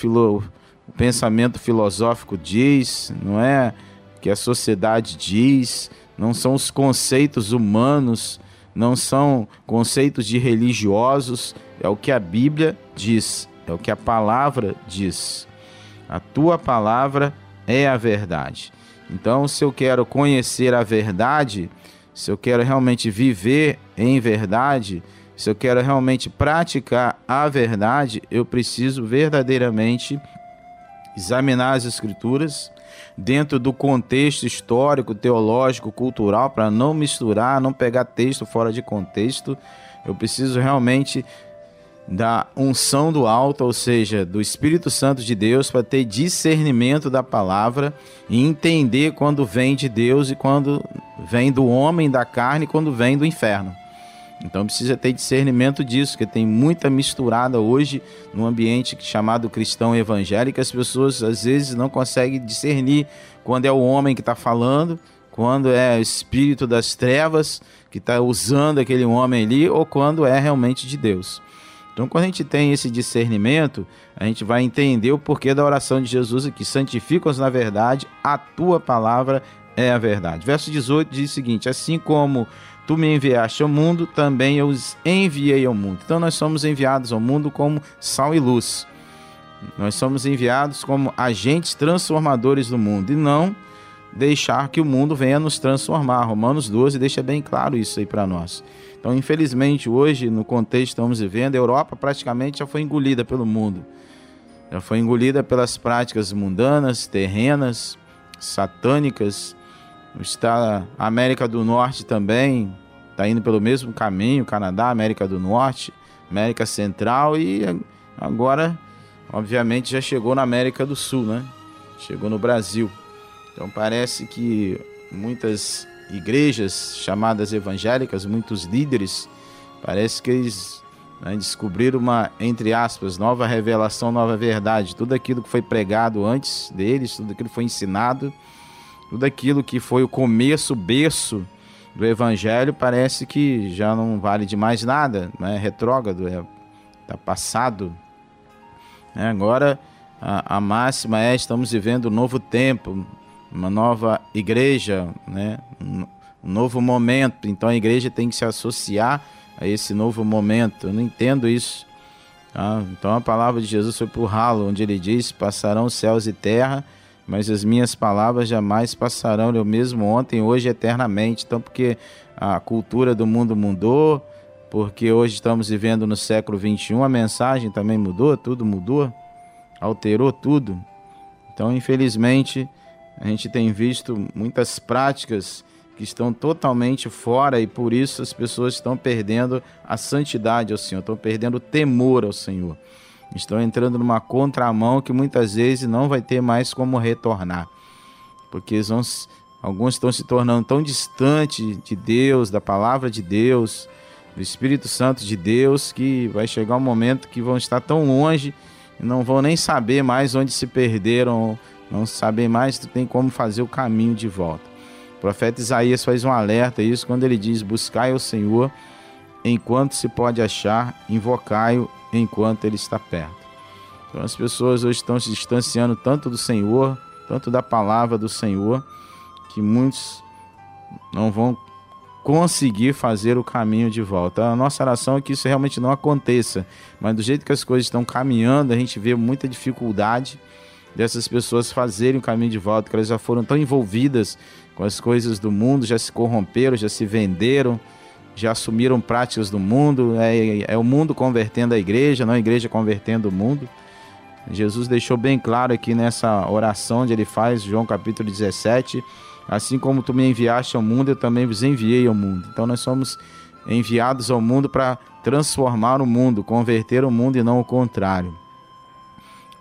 pensamento filosófico diz, não é que a sociedade diz, não são os conceitos humanos, não são conceitos de religiosos, é o que a Bíblia diz, é o que a palavra diz. A tua palavra é a verdade. Então, se eu quero conhecer a verdade, se eu quero realmente viver em verdade, se eu quero realmente praticar a verdade, eu preciso verdadeiramente examinar as Escrituras dentro do contexto histórico, teológico, cultural, para não misturar, não pegar texto fora de contexto. Eu preciso realmente da unção do alto, ou seja, do Espírito Santo de Deus, para ter discernimento da palavra e entender quando vem de Deus e quando vem do homem, da carne, e quando vem do inferno. Então precisa ter discernimento disso, que tem muita misturada hoje no ambiente chamado cristão evangélico, as pessoas às vezes não conseguem discernir quando é o homem que está falando, quando é o espírito das trevas que está usando aquele homem ali, ou quando é realmente de Deus. Então, quando a gente tem esse discernimento, a gente vai entender o porquê da oração de Jesus aqui: santifica-os na verdade, a tua palavra é a verdade. Verso 18 diz o seguinte: assim como tu me enviaste ao mundo, também eu os enviei ao mundo. Então, nós somos enviados ao mundo como sal e luz. Nós somos enviados como agentes transformadores do mundo e não deixar que o mundo venha nos transformar. Romanos 12 deixa bem claro isso aí para nós. Então, infelizmente, hoje, no contexto que estamos vivendo, a Europa praticamente já foi engolida pelo mundo. Já foi engolida pelas práticas mundanas, terrenas, satânicas. Está a América do Norte também está indo pelo mesmo caminho, Canadá, América do Norte, América Central e agora, obviamente, já chegou na América do Sul, né? Chegou no Brasil. Então parece que muitas igrejas chamadas evangélicas, muitos líderes, parece que eles né, descobriram uma, entre aspas, nova revelação, nova verdade. Tudo aquilo que foi pregado antes deles, tudo aquilo que foi ensinado, tudo aquilo que foi o começo, o berço do evangelho, parece que já não vale de mais nada, é retrógrado, é tá passado. É, agora a, a máxima é estamos vivendo um novo tempo, uma nova igreja, né? um novo momento. Então a igreja tem que se associar a esse novo momento. Eu não entendo isso. Tá? Então a palavra de Jesus foi para o ralo, onde ele diz: Passarão céus e terra, mas as minhas palavras jamais passarão. Eu mesmo ontem, hoje, eternamente. Então, porque a cultura do mundo mudou, porque hoje estamos vivendo no século 21, a mensagem também mudou, tudo mudou, alterou tudo. Então, infelizmente a gente tem visto muitas práticas que estão totalmente fora e por isso as pessoas estão perdendo a santidade ao Senhor, estão perdendo o temor ao Senhor. Estão entrando numa contramão que muitas vezes não vai ter mais como retornar. Porque vão, alguns estão se tornando tão distantes de Deus, da palavra de Deus, do Espírito Santo de Deus, que vai chegar um momento que vão estar tão longe e não vão nem saber mais onde se perderam não sabem mais, tu tem como fazer o caminho de volta. O profeta Isaías faz um alerta isso quando ele diz: Buscai o Senhor enquanto se pode achar, invocai-o enquanto ele está perto. Então as pessoas hoje estão se distanciando tanto do Senhor, tanto da palavra do Senhor, que muitos não vão conseguir fazer o caminho de volta. A nossa oração é que isso realmente não aconteça, mas do jeito que as coisas estão caminhando, a gente vê muita dificuldade dessas pessoas fazerem o caminho de volta, que elas já foram tão envolvidas com as coisas do mundo, já se corromperam, já se venderam, já assumiram práticas do mundo. É, é o mundo convertendo a igreja, não a igreja convertendo o mundo. Jesus deixou bem claro aqui nessa oração onde ele faz, João capítulo 17, assim como tu me enviaste ao mundo, eu também vos enviei ao mundo. Então nós somos enviados ao mundo para transformar o mundo, converter o mundo e não o contrário.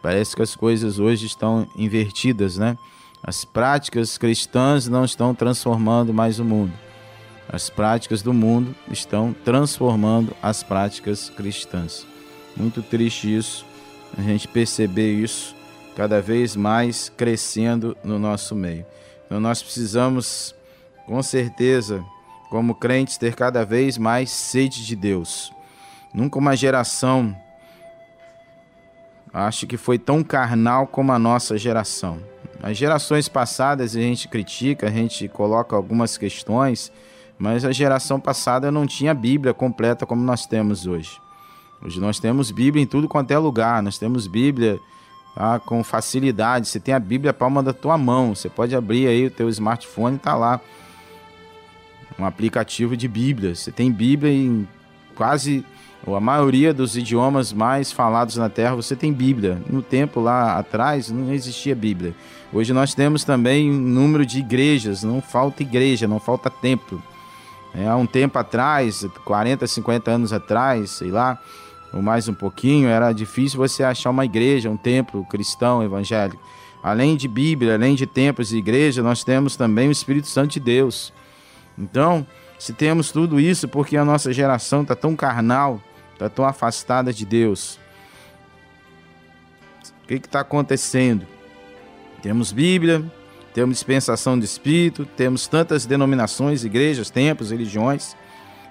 Parece que as coisas hoje estão invertidas, né? As práticas cristãs não estão transformando mais o mundo. As práticas do mundo estão transformando as práticas cristãs. Muito triste isso, a gente perceber isso cada vez mais crescendo no nosso meio. Então nós precisamos, com certeza, como crentes, ter cada vez mais sede de Deus. Nunca uma geração acho que foi tão carnal como a nossa geração. As gerações passadas a gente critica, a gente coloca algumas questões, mas a geração passada não tinha Bíblia completa como nós temos hoje. Hoje nós temos Bíblia em tudo quanto é lugar, nós temos Bíblia tá, com facilidade. Você tem a Bíblia palma da tua mão, você pode abrir aí o teu smartphone e tá lá um aplicativo de Bíblia. Você tem Bíblia em quase ou a maioria dos idiomas mais falados na Terra, você tem Bíblia. No tempo lá atrás não existia Bíblia. Hoje nós temos também um número de igrejas, não falta igreja, não falta templo. É, há um tempo atrás, 40, 50 anos atrás, sei lá, ou mais um pouquinho, era difícil você achar uma igreja, um templo cristão evangélico. Além de Bíblia, além de templos e igreja, nós temos também o Espírito Santo de Deus. Então, se temos tudo isso porque a nossa geração está tão carnal, está tão afastada de Deus. O que está acontecendo? Temos Bíblia, temos dispensação de Espírito, temos tantas denominações, igrejas, templos, religiões,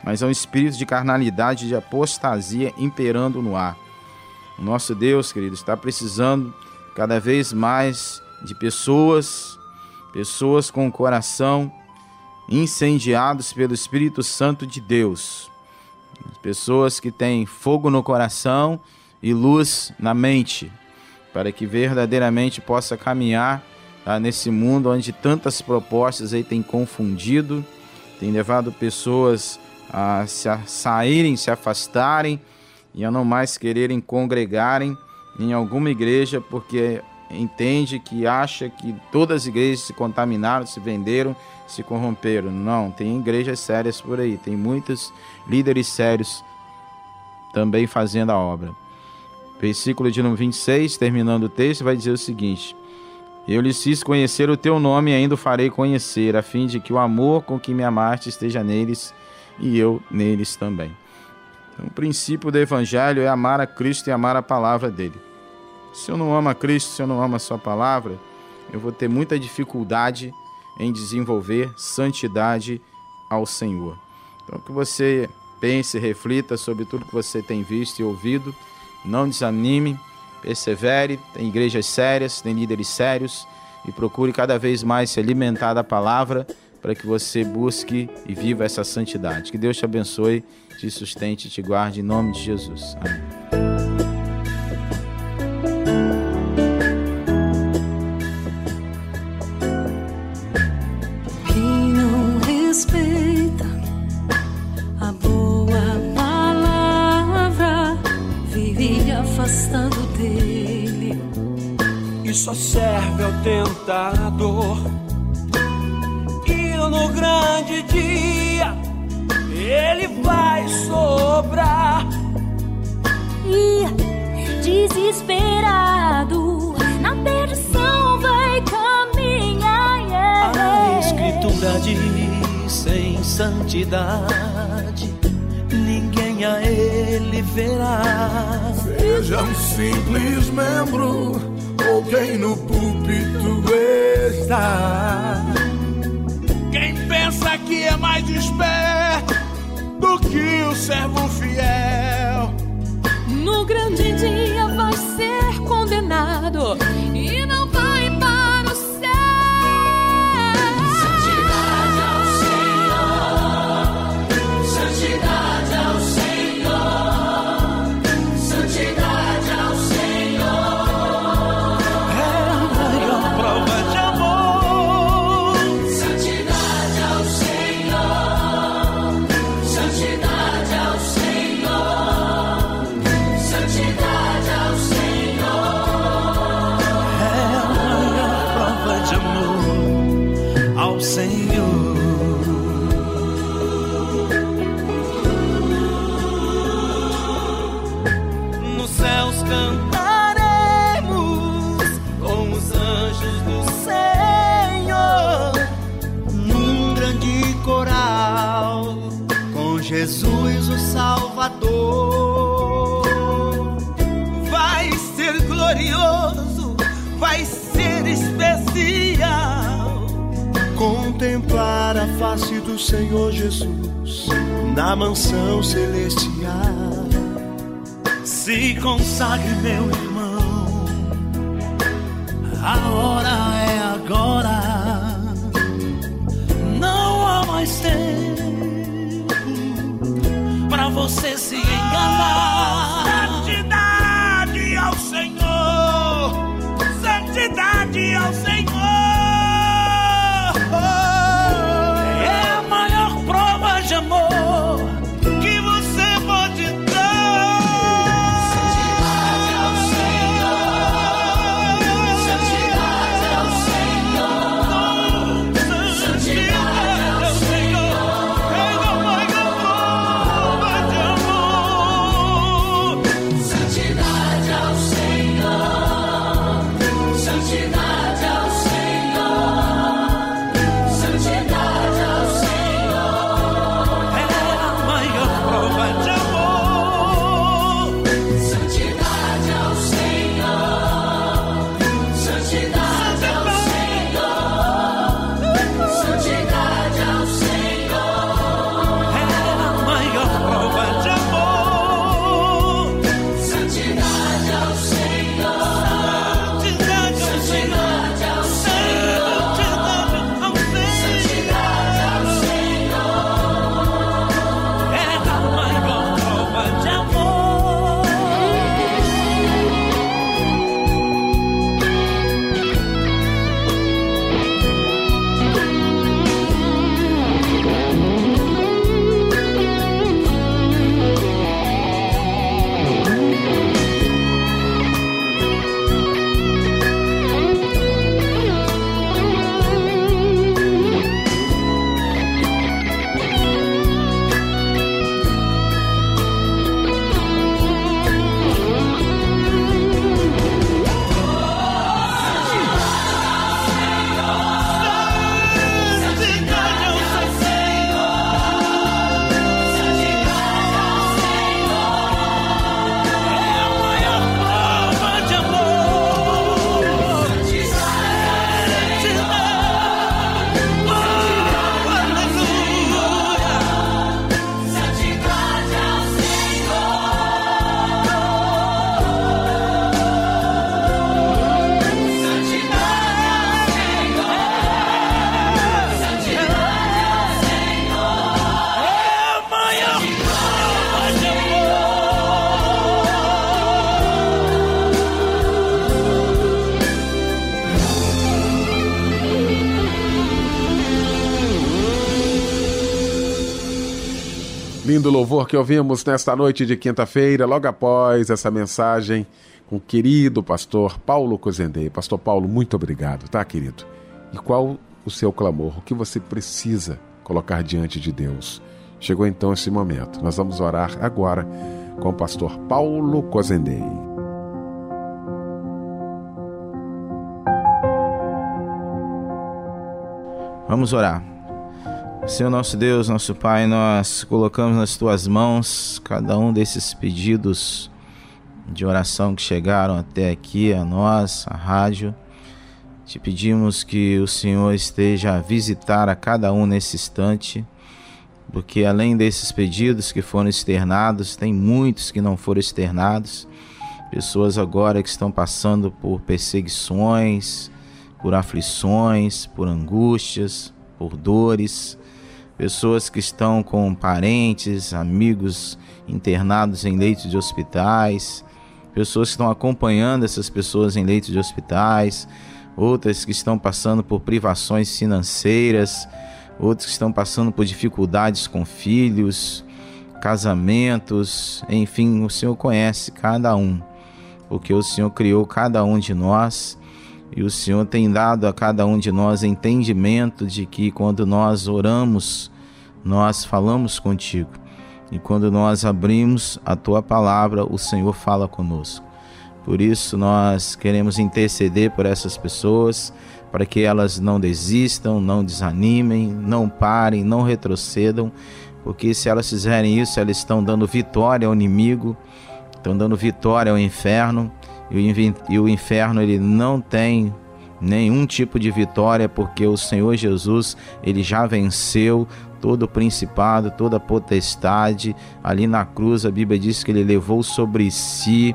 mas é um espírito de carnalidade, de apostasia imperando no ar. O nosso Deus, querido, está precisando cada vez mais de pessoas, pessoas com o coração incendiados pelo Espírito Santo de Deus, Pessoas que têm fogo no coração e luz na mente. para que verdadeiramente possa caminhar tá, nesse mundo onde tantas propostas aí têm confundido, tem levado pessoas a, se a saírem, se afastarem e a não mais quererem congregarem em alguma igreja porque entende que acha que todas as igrejas se contaminaram, se venderam, se corromperam. Não, tem igrejas sérias por aí, tem muitos líderes sérios também fazendo a obra. Versículo de número 26, terminando o texto, vai dizer o seguinte: Eu lhes fiz conhecer o teu nome e ainda o farei conhecer, a fim de que o amor com que me amaste esteja neles e eu neles também. Então, o princípio do Evangelho é amar a Cristo e amar a palavra dele. Se eu não amo a Cristo, se eu não amo a Sua palavra, eu vou ter muita dificuldade em desenvolver santidade ao Senhor. Então, que você pense, reflita sobre tudo que você tem visto e ouvido não desanime, persevere, tem igrejas sérias, tem líderes sérios e procure cada vez mais se alimentar da palavra para que você busque e viva essa santidade. Que Deus te abençoe, te sustente e te guarde em nome de Jesus. Amém. Só serve ao tentador. E no grande dia ele vai sobrar. E desesperado na perdição vai caminhar. Yeah. A escritura diz: sem santidade ninguém a ele verá. Seja um simples membro quem no púlpito está. Quem pensa que é mais esperto do que o servo fiel. No grande dia vai ser condenado e não vai celestial. Se consagre, meu irmão. Lindo louvor que ouvimos nesta noite de quinta-feira, logo após essa mensagem com o querido pastor Paulo Cozendei. Pastor Paulo, muito obrigado, tá, querido? E qual o seu clamor? O que você precisa colocar diante de Deus? Chegou então esse momento. Nós vamos orar agora com o pastor Paulo Cozendei. Vamos orar. Senhor nosso Deus, nosso Pai, nós colocamos nas tuas mãos cada um desses pedidos de oração que chegaram até aqui a nós, a rádio. Te pedimos que o Senhor esteja a visitar a cada um nesse instante, porque além desses pedidos que foram externados, tem muitos que não foram externados. Pessoas agora que estão passando por perseguições, por aflições, por angústias, por dores pessoas que estão com parentes, amigos internados em leitos de hospitais, pessoas que estão acompanhando essas pessoas em leitos de hospitais, outras que estão passando por privações financeiras, outros que estão passando por dificuldades com filhos, casamentos, enfim, o Senhor conhece cada um, porque o Senhor criou cada um de nós e o Senhor tem dado a cada um de nós entendimento de que quando nós oramos, nós falamos contigo. E quando nós abrimos a tua palavra, o Senhor fala conosco. Por isso nós queremos interceder por essas pessoas, para que elas não desistam, não desanimem, não parem, não retrocedam, porque se elas fizerem isso, elas estão dando vitória ao inimigo, estão dando vitória ao inferno e o inferno ele não tem nenhum tipo de vitória porque o Senhor Jesus ele já venceu todo o principado, toda a potestade. Ali na cruz a Bíblia diz que ele levou sobre si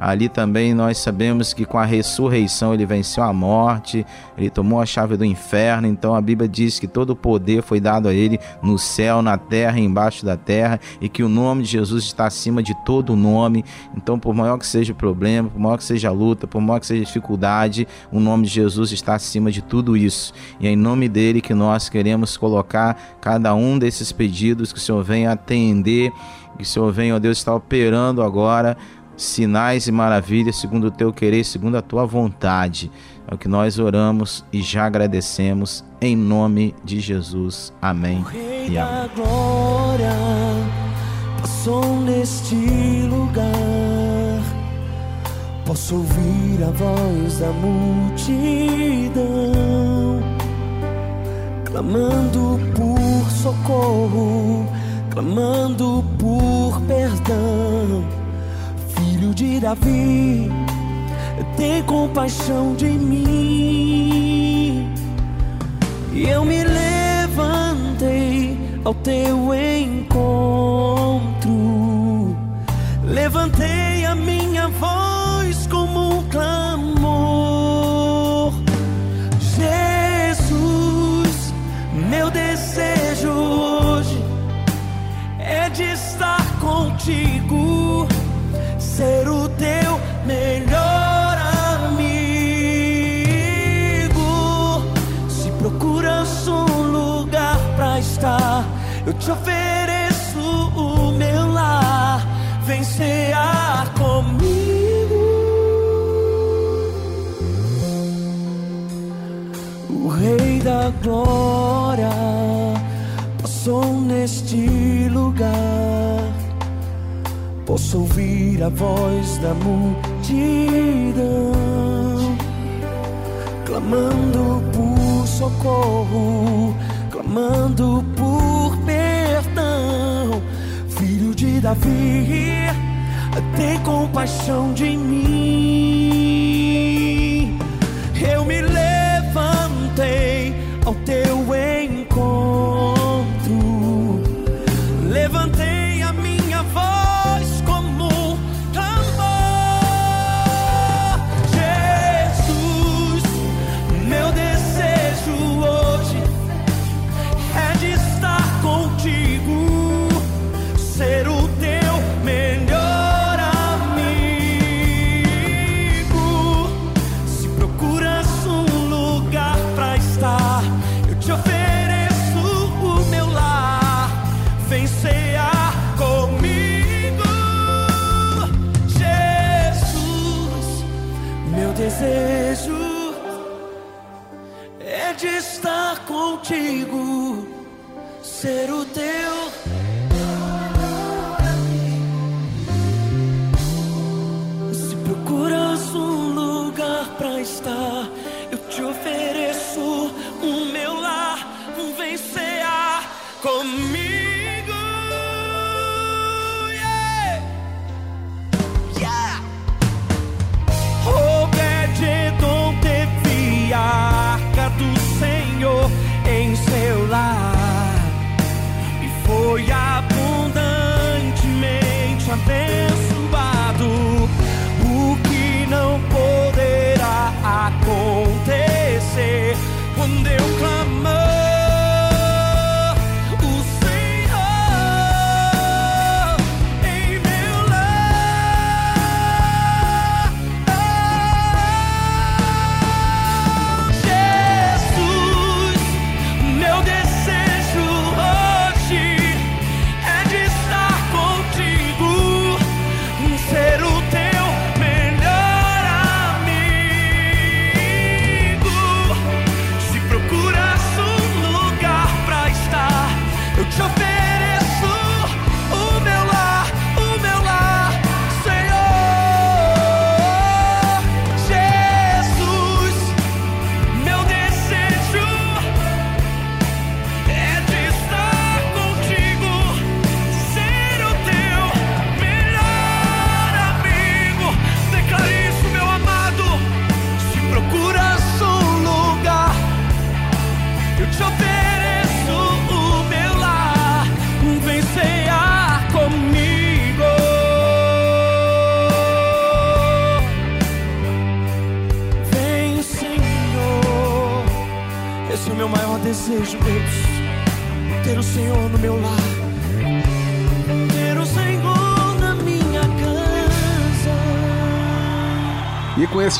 Ali também nós sabemos que com a ressurreição ele venceu a morte, ele tomou a chave do inferno. Então a Bíblia diz que todo o poder foi dado a ele no céu, na terra embaixo da terra, e que o nome de Jesus está acima de todo nome. Então, por maior que seja o problema, por maior que seja a luta, por maior que seja a dificuldade, o nome de Jesus está acima de tudo isso. E é em nome dele que nós queremos colocar cada um desses pedidos que o Senhor venha atender, que o Senhor venha, ó Deus, está operando agora sinais e maravilhas segundo o teu querer, segundo a tua vontade. É o que nós oramos e já agradecemos em nome de Jesus. Amém. E amém. glória passou neste lugar. Posso ouvir a voz da multidão clamando por socorro, clamando por perdão filho de Davi, tem compaixão de mim. E eu me levantei ao teu encontro, levantei a minha voz como um clamor. Jesus, meu desejo hoje é de estar contigo ser o teu melhor amigo. Se procuras um lugar pra estar, eu te ofereço o meu lar. Vem cear comigo. O Rei da Glória passou neste lugar Posso ouvir a voz da multidão clamando por socorro, clamando por perdão. Filho de Davi, tem compaixão de mim.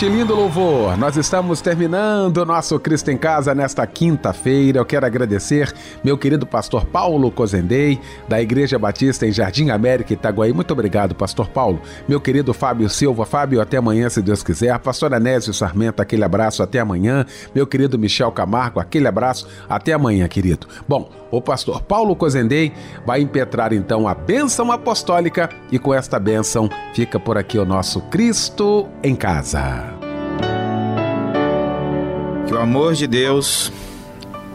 Este lindo louvor, nós estamos terminando o nosso Cristo em Casa nesta quinta-feira. Eu quero agradecer meu querido pastor Paulo Cozendei, da Igreja Batista em Jardim América, Itaguaí. Muito obrigado, pastor Paulo. Meu querido Fábio Silva. Fábio, até amanhã, se Deus quiser. Pastor Anésio Sarmento, aquele abraço, até amanhã. Meu querido Michel Camargo, aquele abraço, até amanhã, querido. Bom, o pastor Paulo Cozendei vai impetrar então a bênção apostólica e com esta bênção fica por aqui o nosso Cristo em Casa. Que o amor de Deus,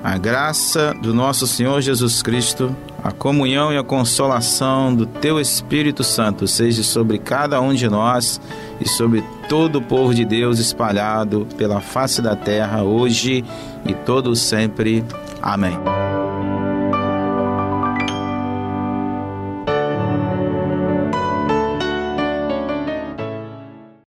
a graça do nosso Senhor Jesus Cristo, a comunhão e a consolação do Teu Espírito Santo seja sobre cada um de nós e sobre todo o povo de Deus espalhado pela face da terra, hoje e todo sempre. Amém.